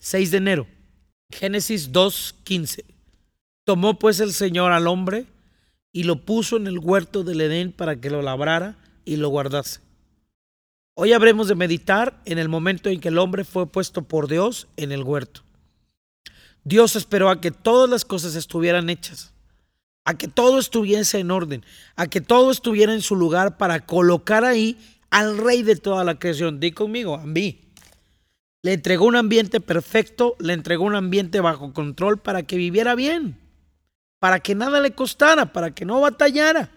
6 de enero. Génesis 2.15. Tomó pues el Señor al hombre y lo puso en el huerto del Edén para que lo labrara y lo guardase. Hoy habremos de meditar en el momento en que el hombre fue puesto por Dios en el huerto. Dios esperó a que todas las cosas estuvieran hechas, a que todo estuviese en orden, a que todo estuviera en su lugar para colocar ahí al rey de toda la creación. Di conmigo, a mí. Le entregó un ambiente perfecto, le entregó un ambiente bajo control para que viviera bien, para que nada le costara, para que no batallara.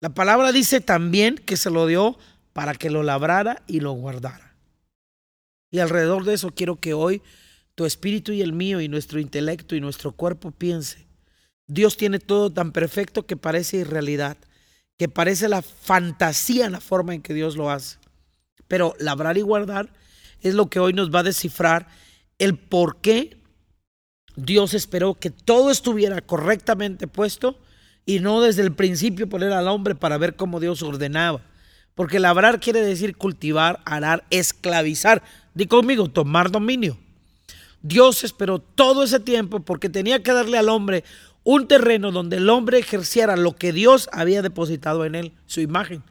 La palabra dice también que se lo dio para que lo labrara y lo guardara. Y alrededor de eso quiero que hoy tu espíritu y el mío y nuestro intelecto y nuestro cuerpo piense. Dios tiene todo tan perfecto que parece irrealidad, que parece la fantasía en la forma en que Dios lo hace. Pero labrar y guardar es lo que hoy nos va a descifrar el por qué Dios esperó que todo estuviera correctamente puesto y no desde el principio poner al hombre para ver cómo Dios ordenaba. Porque labrar quiere decir cultivar, arar, esclavizar. Di conmigo, tomar dominio. Dios esperó todo ese tiempo porque tenía que darle al hombre un terreno donde el hombre ejerciera lo que Dios había depositado en él, su imagen,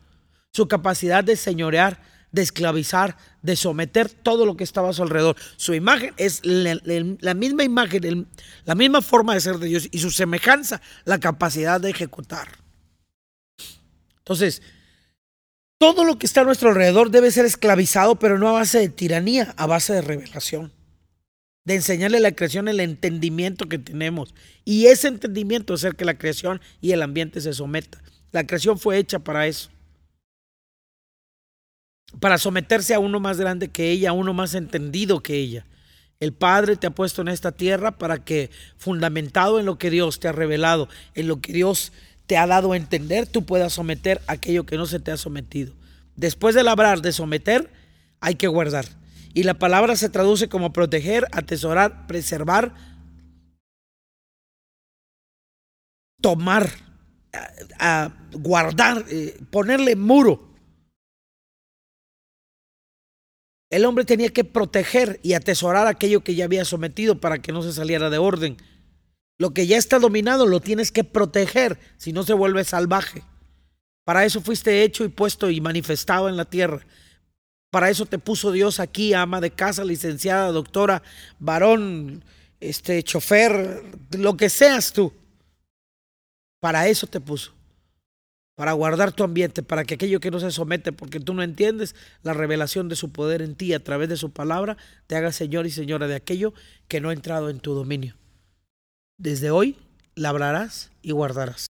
su capacidad de señorear, de esclavizar, de someter todo lo que estaba a su alrededor. Su imagen es la, misma imagen, la misma forma de ser de Dios y su semejanza, la capacidad de ejecutar. Entonces, todo lo que está a nuestro alrededor debe ser esclavizado, pero no a base de tiranía, a base de revelación. De enseñarle a la creación el entendimiento que tenemos. Y ese entendimiento el que la creación y el ambiente se someta. La creación fue hecha para eso para someterse a uno más grande que ella, a uno más entendido que ella. El Padre te ha puesto en esta tierra para que, fundamentado en lo que Dios te ha revelado, en lo que Dios te ha dado a entender, tú puedas someter aquello que no se te ha sometido. Después de labrar, de someter, hay que guardar. Y la palabra se traduce como proteger, atesorar, preservar, tomar, guardar, eh, ponerle muro. El hombre tenía que proteger y atesorar aquello que ya había sometido para que no se saliera de orden. Lo que ya está dominado lo tienes que proteger, si no se vuelve salvaje. Para eso fuiste hecho y puesto y manifestado en la tierra. Para eso te puso Dios aquí, ama de casa, licenciada, doctora, varón, este chofer, lo que seas tú. Para eso te puso para guardar tu ambiente, para que aquello que no se somete, porque tú no entiendes la revelación de su poder en ti a través de su palabra, te haga Señor y Señora de aquello que no ha entrado en tu dominio. Desde hoy labrarás y guardarás.